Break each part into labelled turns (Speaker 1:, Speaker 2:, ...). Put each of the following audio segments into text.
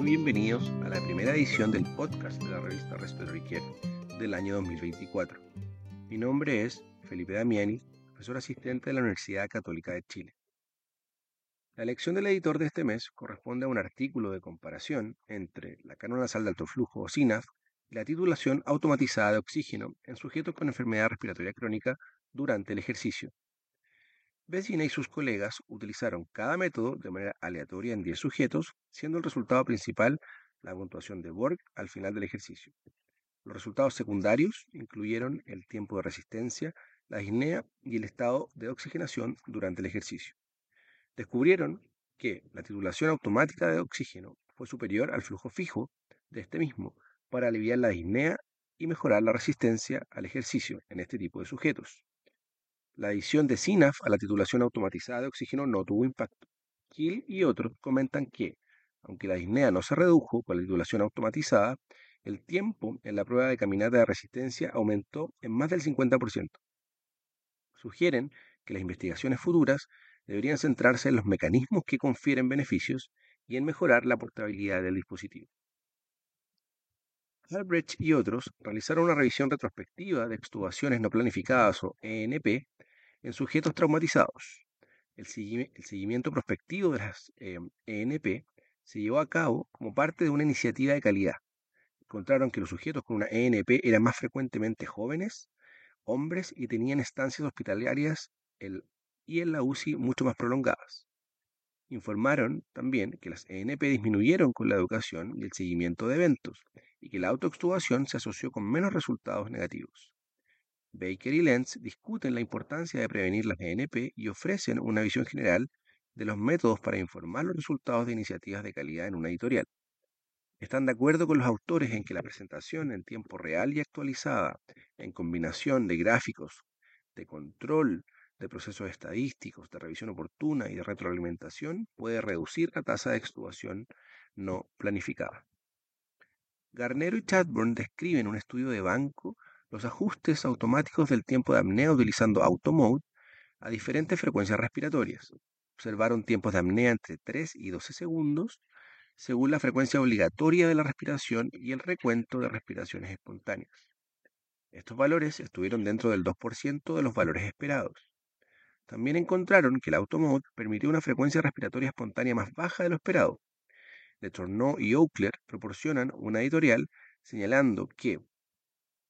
Speaker 1: muy bienvenidos a la primera edición del podcast de la revista Care del año 2024. Mi nombre es Felipe Damiani, profesor asistente de la Universidad Católica de Chile. La elección del editor de este mes corresponde a un artículo de comparación entre la cánola nasal de alto flujo o SINAF y la titulación automatizada de oxígeno en sujetos con enfermedad respiratoria crónica durante el ejercicio. Vecina y sus colegas utilizaron cada método de manera aleatoria en 10 sujetos, siendo el resultado principal la puntuación de Borg al final del ejercicio. Los resultados secundarios incluyeron el tiempo de resistencia, la disnea y el estado de oxigenación durante el ejercicio. Descubrieron que la titulación automática de oxígeno fue superior al flujo fijo de este mismo para aliviar la disnea y mejorar la resistencia al ejercicio en este tipo de sujetos. La adición de SINAF a la titulación automatizada de oxígeno no tuvo impacto. Hill y otros comentan que, aunque la disnea no se redujo con la titulación automatizada, el tiempo en la prueba de caminata de resistencia aumentó en más del 50%. Sugieren que las investigaciones futuras deberían centrarse en los mecanismos que confieren beneficios y en mejorar la portabilidad del dispositivo. Albrecht y otros realizaron una revisión retrospectiva de extubaciones no planificadas o ENP en sujetos traumatizados. El, seguimiento prospectivo de las ENP eh, e se llevó a cabo como parte de una iniciativa de calidad. Encontraron que los sujetos con una ENP eran más frecuentemente jóvenes, hombres y tenían estancias hospitalarias y en la UCI mucho más prolongadas. Informaron también que las ENP disminuyeron con la educación y el seguimiento de eventos y que la autoextubación se asoció con menos resultados negativos. Baker y Lenz discuten la importancia de prevenir las ENP y ofrecen una visión general de los métodos para informar los resultados de iniciativas de calidad en una editorial. Están de acuerdo con los autores en que la presentación en tiempo real y actualizada, en combinación de gráficos, de control, de procesos estadísticos, de revisión oportuna y de retroalimentación puede reducir la tasa de extubación no planificada. Garnero y Chadbourne describen un estudio de banco los ajustes automáticos del tiempo de apnea utilizando Automode a diferentes frecuencias respiratorias. Observaron tiempos de apnea entre 3 y 12 segundos según la frecuencia obligatoria de la respiración y el recuento de respiraciones espontáneas. Estos valores estuvieron dentro del 2% de los valores esperados. También encontraron que el automod permitió una frecuencia respiratoria espontánea más baja de lo esperado. De Tourneau y Oakler proporcionan una editorial señalando que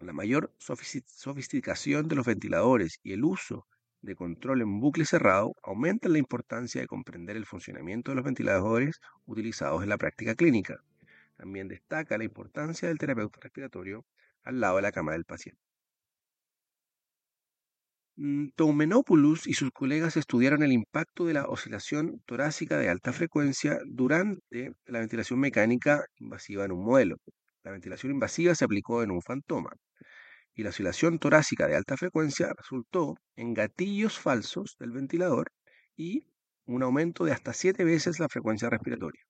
Speaker 1: la mayor sofisticación de los ventiladores y el uso de control en bucle cerrado aumentan la importancia de comprender el funcionamiento de los ventiladores utilizados en la práctica clínica. También destaca la importancia del terapeuta respiratorio al lado de la cama del paciente. Mm, Toumenopoulos y sus colegas estudiaron el impacto de la oscilación torácica de alta frecuencia durante la ventilación mecánica invasiva en un modelo. La ventilación invasiva se aplicó en un fantoma y la oscilación torácica de alta frecuencia resultó en gatillos falsos del ventilador y un aumento de hasta siete veces la frecuencia respiratoria.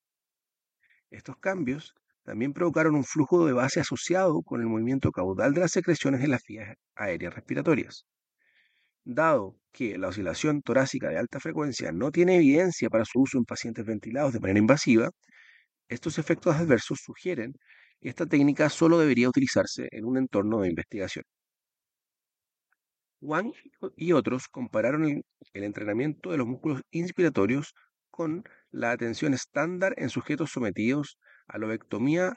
Speaker 1: Estos cambios también provocaron un flujo de base asociado con el movimiento caudal de las secreciones en las vías aéreas respiratorias. Dado que la oscilación torácica de alta frecuencia no tiene evidencia para su uso en pacientes ventilados de manera invasiva, estos efectos adversos sugieren esta técnica solo debería utilizarse en un entorno de investigación. Wang y otros compararon el, entrenamiento de los músculos inspiratorios con la atención estándar en sujetos sometidos a lobectomía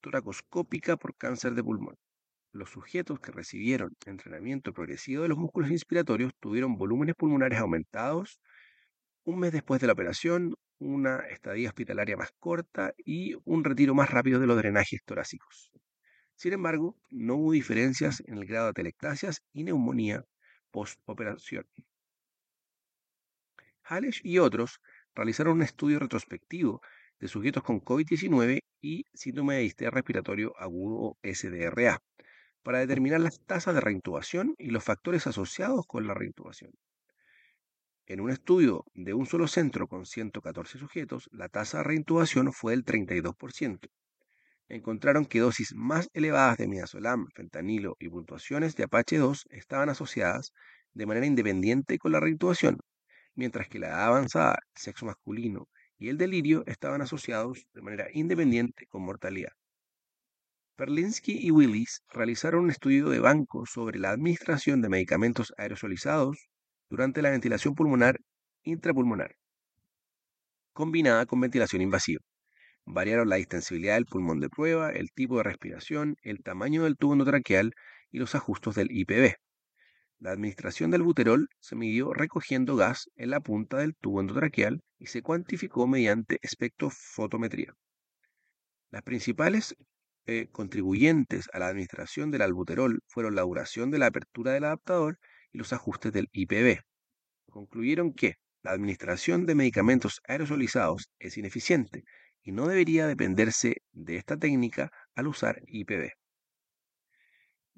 Speaker 1: toracoscópica por cáncer de pulmón. Los sujetos que recibieron entrenamiento progresivo de los músculos inspiratorios tuvieron volúmenes pulmonares aumentados un mes después de la operación, una estadía hospitalaria más corta y un retiro más rápido de los drenajes torácicos. Sin embargo, no hubo diferencias en el grado de atelectasias y neumonía post-operación. Halesh y otros realizaron un estudio retrospectivo de sujetos con COVID-19 y síndrome de distea respiratorio agudo SDRA, para determinar las tasas de reintubación y los factores asociados con la reintubación. En un estudio de un solo centro con 114 sujetos, la tasa de reintubación fue del 32%. Encontraron que dosis más elevadas de midazolam, fentanilo y puntuaciones de Apache 2 estaban asociadas de manera independiente con la reintubación, mientras que la avanzada, sexo masculino y el delirio estaban asociados de manera independiente con mortalidad. Perlinsky y Willis realizaron un estudio de banco sobre la administración de medicamentos aerosolizados durante la ventilación pulmonar intrapulmonar, combinada con ventilación invasiva. Variaron la distensibilidad del pulmón de prueba, el tipo de respiración, el tamaño del tubo endotraqueal y los ajustes del IPB. La administración del buterol se midió recogiendo gas en la punta del tubo endotraqueal y se cuantificó mediante espectrofotometría. Las principales eh, contribuyentes a la administración del albuterol fueron la duración de la apertura del adaptador y los ajustes del IPB. Concluyeron que la administración de medicamentos aerosolizados es ineficiente y no debería dependerse de esta técnica al usar IPB.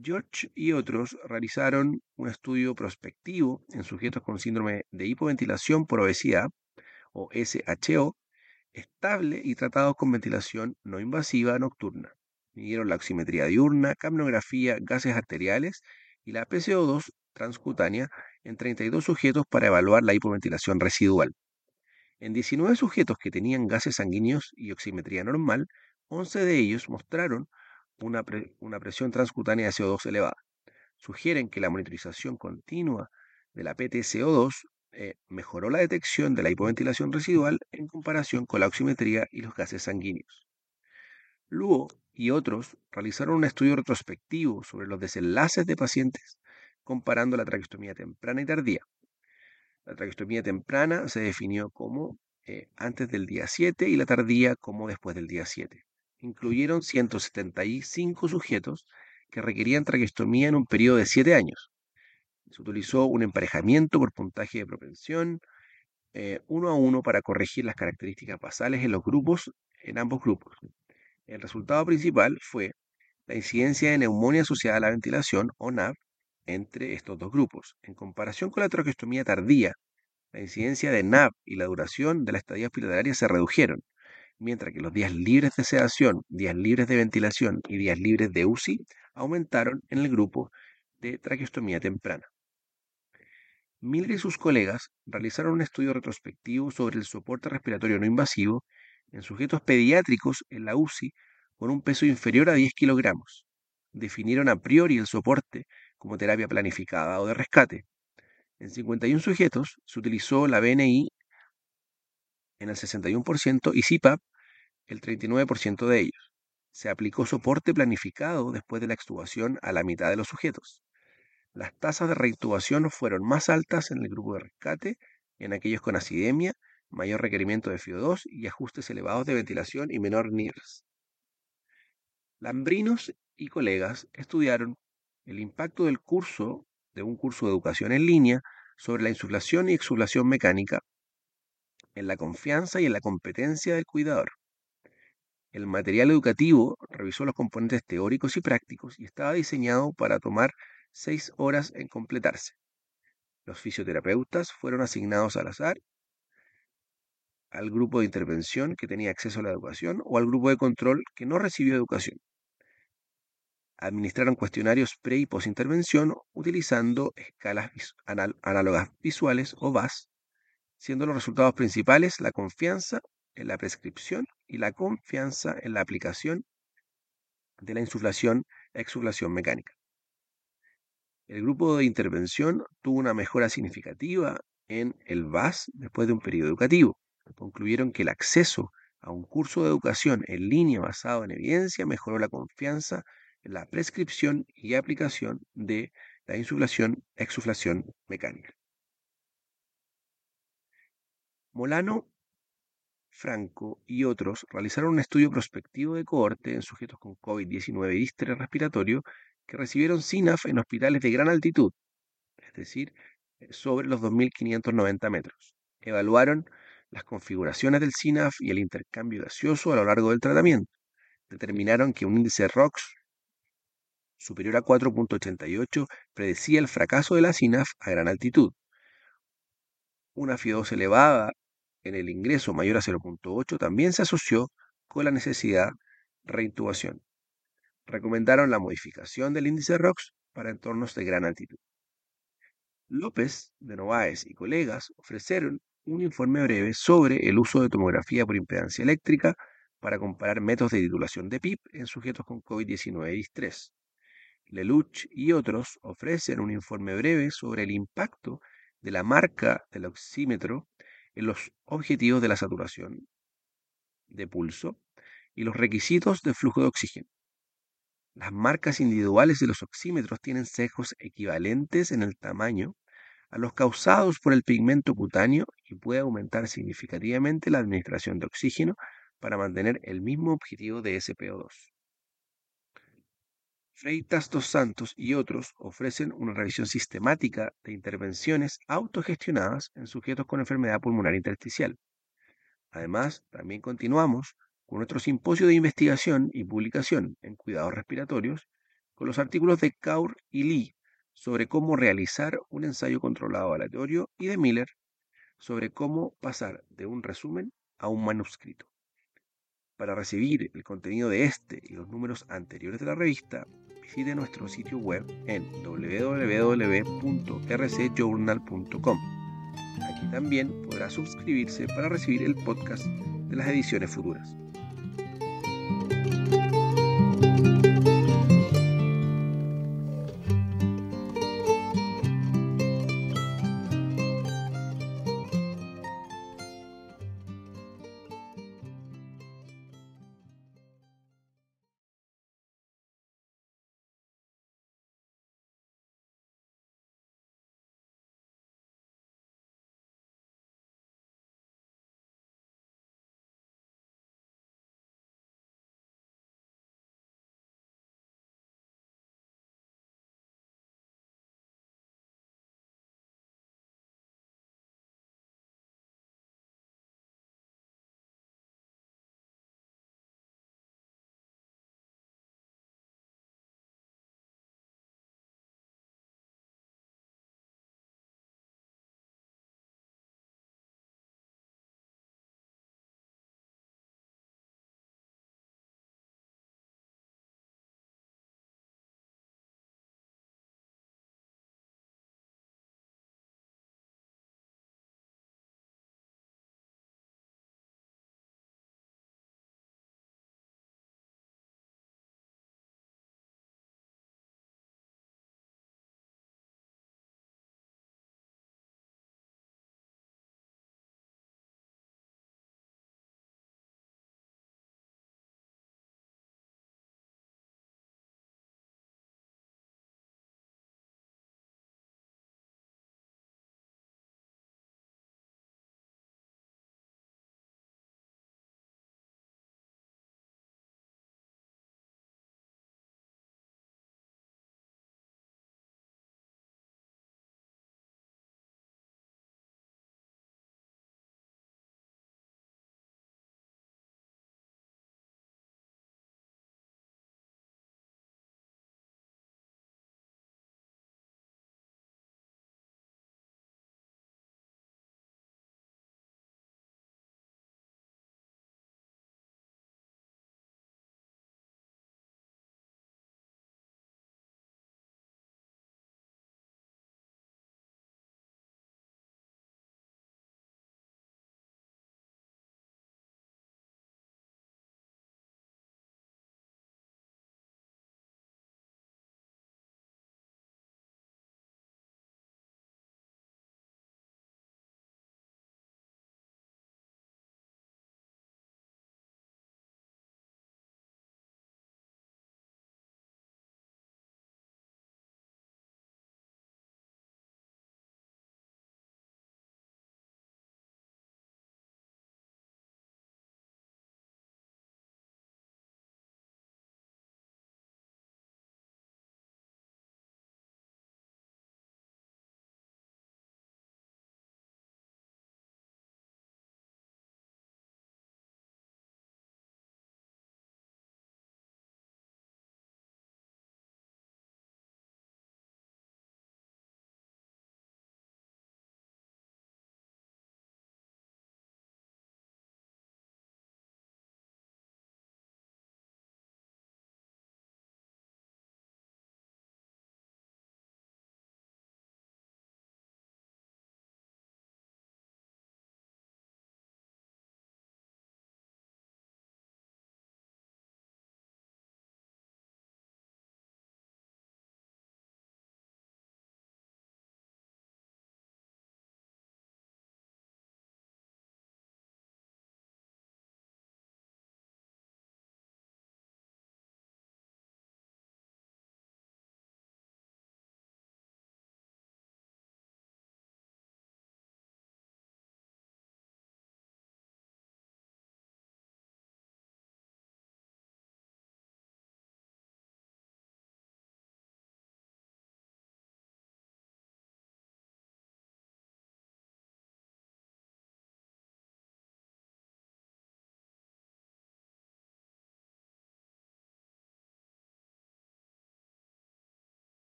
Speaker 1: George y otros realizaron un estudio prospectivo en sujetos con síndrome de hipoventilación por obesidad o SHO estable y tratados con ventilación no invasiva nocturna midieron la oximetría diurna, capnografía, gases arteriales y la PCO2 transcutánea en 32 sujetos para evaluar la hipoventilación residual. En 19 sujetos que tenían gases sanguíneos y oximetría normal, 11 de ellos mostraron una, presión transcutánea de CO2 elevada. Sugieren que la monitorización continua de la PTCO2 eh, mejoró la detección de la hipoventilación residual en comparación con la oximetría y los gases sanguíneos. Luego, y otros realizaron un estudio retrospectivo sobre los desenlaces de pacientes comparando la traqueostomía temprana y tardía. La traqueostomía temprana se definió como eh, antes del día 7 y la tardía como después del día 7. Incluyeron 175 sujetos que requerían traqueostomía en un periodo de 7 años. Se utilizó un emparejamiento por puntaje de propensión, eh, uno a uno para corregir las características basales en los grupos, en ambos grupos. El resultado principal fue la incidencia de neumonía asociada a la ventilación, o NAV, entre estos dos grupos. En comparación con la traqueostomía tardía, la incidencia de NAV y la duración de la estadía hospitalaria se redujeron, mientras que los días libres de sedación, días libres de ventilación y días libres de UCI aumentaron en el grupo de traqueostomía temprana. Miller y sus colegas realizaron un estudio retrospectivo sobre el soporte respiratorio no invasivo en sujetos pediátricos en la UCI con un peso inferior a 10 kilogramos. Definieron a priori el soporte como terapia planificada o de rescate. En 51 sujetos se utilizó la BNI en el 61% y CPAP el 39% de ellos. Se aplicó soporte planificado después de la extubación a la mitad de los sujetos. Las tasas de reintubación fueron más altas en el grupo de rescate, en aquellos con acidemia mayor requerimiento de FIO2 y ajustes elevados de ventilación y menor NIRS. Lambrinos y colegas estudiaron el impacto del curso de un curso de educación en línea sobre la insuflación y exuflación mecánica en la confianza y en la competencia del cuidador. El material educativo revisó los componentes teóricos y prácticos y estaba diseñado para tomar seis horas en completarse. Los fisioterapeutas fueron asignados al azar al grupo de intervención que tenía acceso a la educación o al grupo de control que no recibió educación. Administraron cuestionarios pre y post intervención utilizando escalas análogas visuales o VAS, siendo los resultados principales la confianza en la prescripción y la confianza en la aplicación de la insuflación exuflación mecánica. El grupo de intervención tuvo una mejora significativa en el VAS después de un periodo educativo concluyeron que el acceso a un curso de educación en línea basado en evidencia mejoró la confianza en la prescripción y aplicación de la insuflación exuflación mecánica. Molano, Franco y otros realizaron un estudio prospectivo de cohorte en sujetos con COVID-19 y distrés respiratorio que recibieron SINAF en hospitales de gran altitud, es decir, sobre los 2.590 metros. Evaluaron las configuraciones del SINAF y el intercambio gaseoso a lo largo del tratamiento determinaron que un índice ROX superior a 4.88 predecía el fracaso de la SINAF a gran altitud. Una FIO2 elevada en el ingreso mayor a 0.8 también se asoció con la necesidad de reintubación. Recomendaron la modificación del índice ROX para entornos de gran altitud. López, de Novaes y colegas ofrecieron un informe breve sobre el uso de tomografía por impedancia eléctrica para comparar métodos de titulación de PIP en sujetos con COVID-19 y estrés. Lelouch y otros ofrecen un informe breve sobre el impacto de la marca del oxímetro en los objetivos de la saturación de pulso y los requisitos de flujo de oxígeno. Las marcas individuales de los oxímetros tienen sesgos equivalentes en el tamaño a los causados por el pigmento cutáneo y puede aumentar significativamente la administración de oxígeno para mantener el mismo objetivo de SPO2. Freitas dos Santos y otros ofrecen una revisión sistemática de intervenciones autogestionadas en sujetos con enfermedad pulmonar intersticial. Además, también continuamos con nuestro simposio de investigación y publicación en cuidados respiratorios con los artículos de Kaur y Lee sobre cómo realizar un ensayo controlado aleatorio y de Miller sobre cómo pasar de un resumen a un manuscrito. Para recibir el contenido de este y los números anteriores de la revista, visite nuestro sitio web en www.rcjournal.com. Aquí también podrá suscribirse para recibir el podcast de las ediciones futuras.